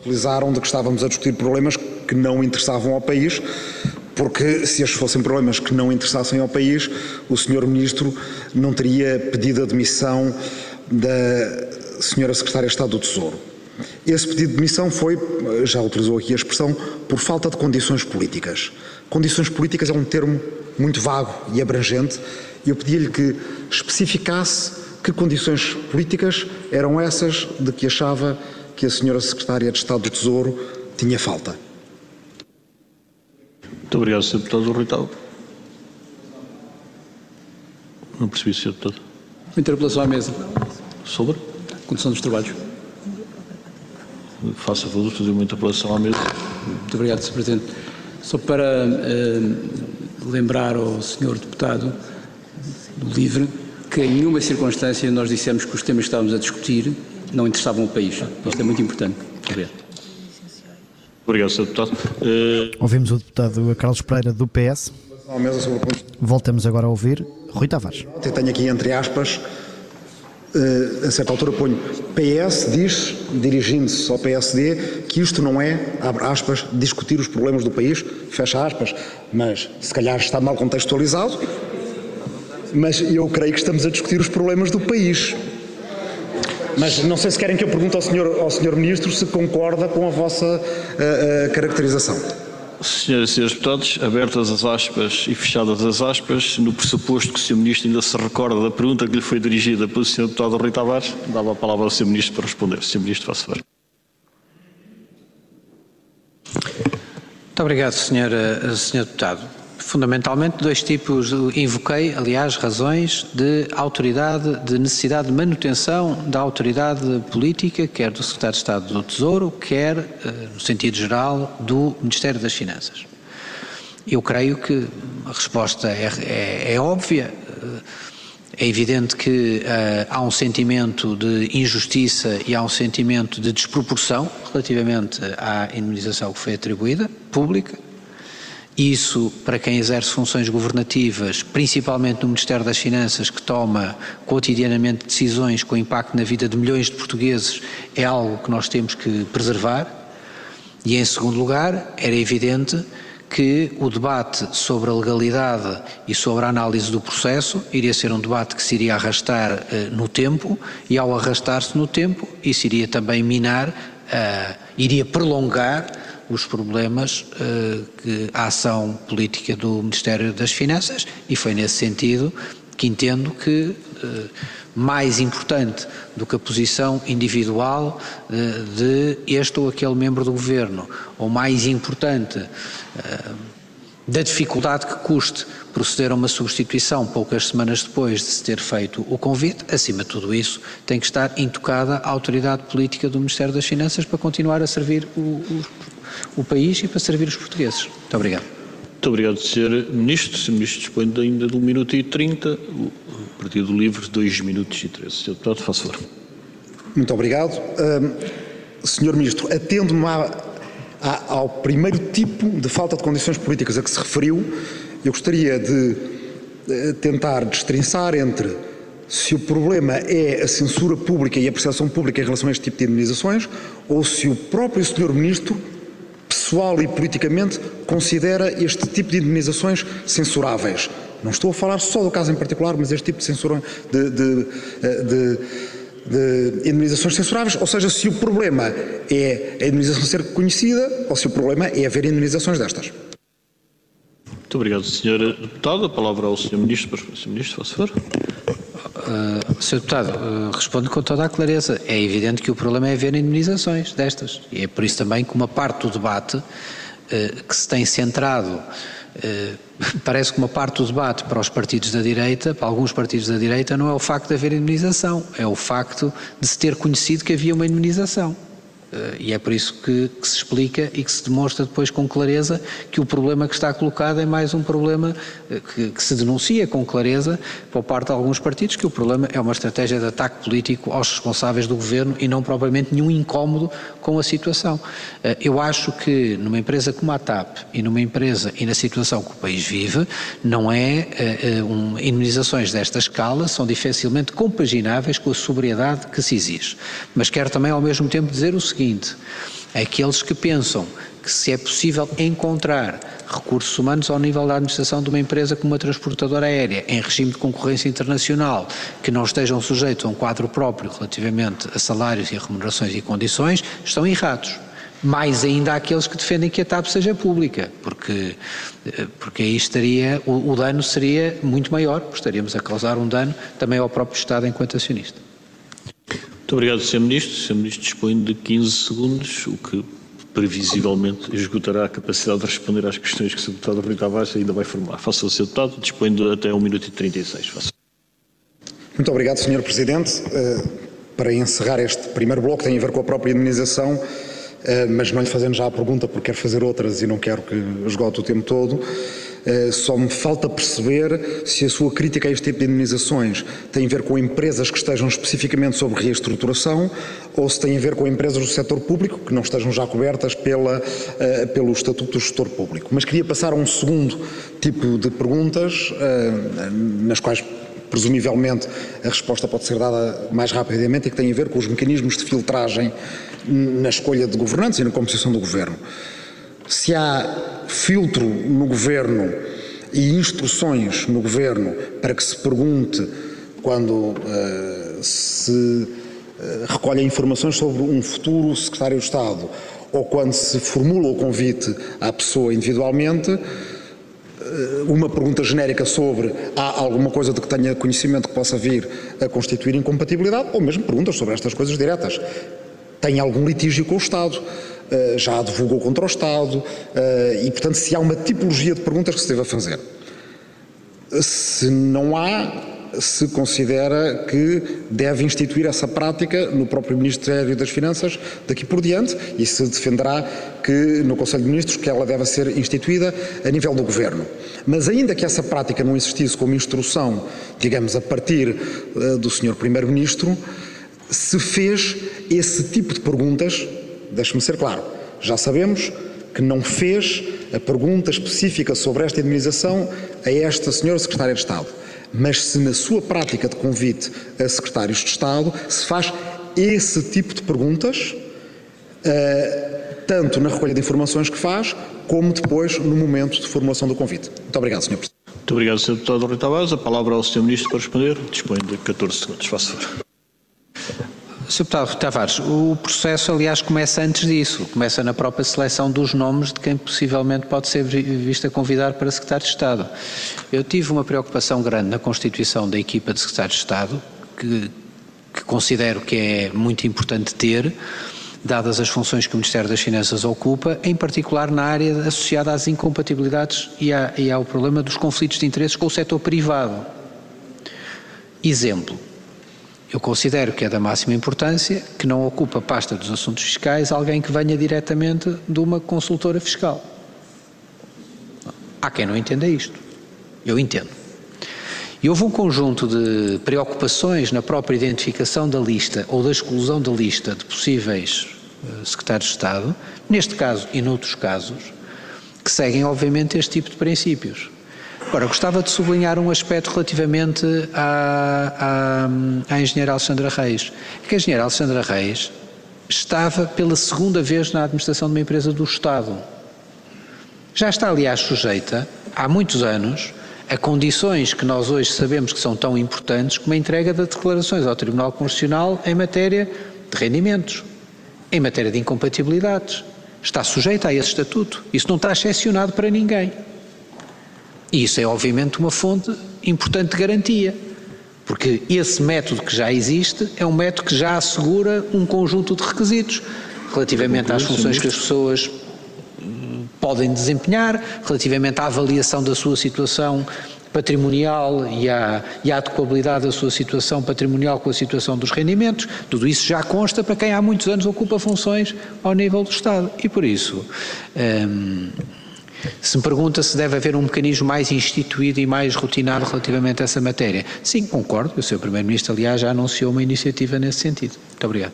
Utilizaram de que estávamos a discutir problemas que não interessavam ao país, porque se estes fossem problemas que não interessassem ao país, o Sr. Ministro não teria pedido a demissão da Sra. Secretária de Estado do Tesouro. Esse pedido de demissão foi, já utilizou aqui a expressão, por falta de condições políticas. Condições políticas é um termo muito vago e abrangente, eu pedi-lhe que especificasse que condições políticas eram essas de que achava que a senhora Secretária de Estado do Tesouro tinha falta. Muito obrigado, Sr. Deputado Rui Não percebi, Sr. Deputado. Interpelação à mesa. Sobre? Condução dos trabalhos. Faça favor de fazer uma interpelação à mesa. Muito obrigado, Sr. Presidente. Só para uh, lembrar ao Sr. Deputado do LIVRE que em nenhuma circunstância nós dissemos que os temas que estávamos a discutir não interessavam o país. Isto é muito importante. Obrigado. Obrigado, Sr. Deputado. Uh... Ouvimos o deputado Carlos Pereira do PS. Voltamos agora a ouvir Rui Tavares. Eu tenho aqui entre aspas, uh, a certa altura ponho PS diz, dirigindo-se ao PSD, que isto não é, abre aspas, discutir os problemas do país, fecha aspas, mas se calhar está mal contextualizado, mas eu creio que estamos a discutir os problemas do país. Mas não sei se querem que eu pergunte ao senhor, ao senhor Ministro se concorda com a vossa uh, uh, caracterização. Senhoras e senhores deputados, abertas as aspas e fechadas as aspas, no pressuposto que o Sr. Ministro ainda se recorda da pergunta que lhe foi dirigida pelo Sr. Deputado Rui Tavares, dava a palavra ao Sr. Ministro para responder. Sr. Ministro, faça favor. Muito obrigado, Sr. Sr. Deputado fundamentalmente dois tipos, invoquei, aliás, razões de autoridade, de necessidade de manutenção da autoridade política, quer do Secretário de Estado do Tesouro, quer, eh, no sentido geral, do Ministério das Finanças. Eu creio que a resposta é, é, é óbvia. É evidente que uh, há um sentimento de injustiça e há um sentimento de desproporção relativamente à indemnização que foi atribuída, pública, isso, para quem exerce funções governativas, principalmente no Ministério das Finanças, que toma cotidianamente decisões com impacto na vida de milhões de portugueses, é algo que nós temos que preservar. E, em segundo lugar, era evidente que o debate sobre a legalidade e sobre a análise do processo iria ser um debate que se iria arrastar uh, no tempo, e ao arrastar-se no tempo, isso iria também minar, uh, iria prolongar os problemas uh, que a ação política do Ministério das Finanças e foi nesse sentido que entendo que uh, mais importante do que a posição individual uh, de este ou aquele membro do governo, ou mais importante da dificuldade que custe proceder a uma substituição poucas semanas depois de se ter feito o convite, acima de tudo isso, tem que estar intocada a autoridade política do Ministério das Finanças para continuar a servir o, o, o país e para servir os portugueses. Muito obrigado. Muito obrigado, Sr. Ministro. Sr. Ministro dispõe ainda de 1 minuto e 30, o Partido Livre 2 minutos e 13. Sr. Deputado, faça favor. Muito obrigado. Uh, Sr. Ministro, atendo-me ao primeiro tipo de falta de condições políticas a que se referiu, eu gostaria de uh, tentar destrinçar entre se o problema é a censura pública e a percepção pública em relação a este tipo de indemnizações ou se o próprio Sr. Ministro pessoal e politicamente considera este tipo de indemnizações censuráveis. Não estou a falar só do caso em particular, mas este tipo de censura de, de, de, de indemnizações censuráveis, ou seja, se o problema é a indemnização ser conhecida ou se o problema é haver indemnizações destas. Muito obrigado, Sr. Deputado. A palavra ao Sr. Ministro. Sr. Ministro, faz favor. Uh, Sr. Deputado, uh, respondo com toda a clareza. É evidente que o problema é haver indemnizações destas. E é por isso também que uma parte do debate uh, que se tem centrado, parece que uma parte do debate para os partidos da direita, para alguns partidos da direita, não é o facto de haver indemnização, é o facto de se ter conhecido que havia uma indemnização. Eh, e é por isso que, que, se explica e que se demonstra depois com clareza que o problema que está colocado é mais um problema eh, que, que, se denuncia com clareza por parte de alguns partidos, que o problema é uma estratégia de ataque político aos responsáveis do governo e não propriamente nenhum incómodo com a situação. Eh, eu acho que numa empresa como a TAP e numa empresa e na situação que o país vive, não é um, indemnizações desta escala são dificilmente compagináveis com a sobriedade que se exige. Mas quero também ao mesmo tempo dizer o seguinte seguinte: aqueles que pensam que se é possível encontrar recursos humanos ao nível da administração de uma empresa como uma transportadora aérea, em regime de concorrência internacional, que não estejam sujeitos a um quadro próprio relativamente a salários e a remunerações e condições, estão errados. Mais ainda aqueles que defendem que a TAP seja pública, porque, eh, porque aí estaria, o, o dano seria muito maior, estaríamos a causar um dano também ao próprio Estado enquanto acionista. Muito obrigado, Sr. Ministro. Sr. Ministro dispõe de 15 segundos, o que previsivelmente esgotará a capacidade de responder às questões que o Sr. Deputado Rui Tavares ainda vai formular. Faça o Sr. Deputado, dispõe de até 1 minuto e 36. Faça. Muito obrigado, Sr. Presidente. Uh, para encerrar este primeiro bloco, tem a ver com a própria indemnização, uh, mas não lhe fazendo já a pergunta, porque quero fazer outras e não quero que esgote o tempo todo. Eh, só me falta perceber se a sua crítica a este tipo de indemnizações tem a ver com empresas que estejam especificamente sobre reestruturação ou se tem a ver com empresas do setor público que não estejam já cobertas pela, uh, pelo Estatuto do Gestor Público. Mas queria passar a um segundo tipo de perguntas, uh, nas quais presumivelmente a resposta pode ser dada mais rapidamente e que tem a ver com os mecanismos de filtragem na escolha de governantes e na composição do governo. Se há filtro no governo e instruções no governo para que se pergunte quando uh, se uh, recolhem informações sobre um futuro secretário de Estado ou quando se formula o convite à pessoa individualmente, eh, uma pergunta genérica sobre há alguma coisa de que tenha conhecimento que possa vir a constituir incompatibilidade, ou mesmo perguntas sobre estas coisas diretas. Tem algum litígio com o Estado? Eh, já divulgou contra o Estado, eh, e, portanto, se há uma tipologia de perguntas que se deve fazer. Se não há, se considera que deve instituir essa prática no próprio Ministério das Finanças daqui por diante e se defenderá que no Conselho de Ministros que ela deve ser instituída a nível do Governo. Mas ainda que essa prática não existisse como instrução, digamos, a partir uh, do Sr. Primeiro-Ministro, se fez esse tipo de perguntas Deixe-me ser claro, já sabemos que não fez a pergunta específica sobre esta indemnização a esta senhora Secretária de Estado. Mas se na sua prática de convite a secretários de Estado se faz esse tipo de perguntas, uh, tanto na recolha de informações que faz, como depois no momento de formulação do convite. Muito obrigado, Sr. Presidente. Muito obrigado, Sr. Deputado Rui Tavares. A palavra ao Sr. Ministro para responder. Dispõe de 14 segundos. Faça favor. Sr. Deputado Tavares, o processo, aliás, começa antes disso. Começa na própria seleção dos nomes de quem possivelmente pode ser visto a convidar para secretário de Estado. Eu tive uma preocupação grande na constituição da equipa de secretário de Estado, que, que considero que é muito importante ter, dadas as funções que o Ministério das Finanças ocupa, em particular na área associada às incompatibilidades e, à, e ao problema dos conflitos de interesses com o setor privado. Exemplo, eu considero que é da máxima importância que não ocupa a pasta dos assuntos fiscais alguém que venha diretamente de uma consultora fiscal. Há quem não entenda isto. Eu entendo. E houve um conjunto de preocupações na própria identificação da lista ou da exclusão da lista de possíveis uh, secretários de Estado, neste caso e noutros casos, que seguem, obviamente, este tipo de princípios. Agora, gostava de sublinhar um aspecto relativamente à, à, à engenheira Alexandra Reis. É que a engenheira Alexandra Reis estava pela segunda vez na administração de uma empresa do Estado. Já está, aliás, sujeita, há muitos anos, a condições que nós hoje sabemos que são tão importantes como a entrega de declarações ao Tribunal Constitucional em matéria de rendimentos, em matéria de incompatibilidades. Está sujeita a esse estatuto. Isso não está excepcionado para ninguém. E isso é, obviamente, uma fonte importante de garantia, porque esse método que já existe é um método que já assegura um conjunto de requisitos relativamente às funções que as pessoas hum, podem desempenhar, relativamente à avaliação da sua situação patrimonial e à, e à adequabilidade da sua situação patrimonial com a situação dos rendimentos, tudo isso já consta para quem há muitos anos ocupa funções ao nível do Estado. E por isso. Hum, se me pergunta se deve haver um mecanismo mais instituído e mais rotinado relativamente a essa matéria. Sim, concordo. O Sr. Primeiro-Ministro, aliás, já anunciou uma iniciativa nesse sentido. Muito obrigado.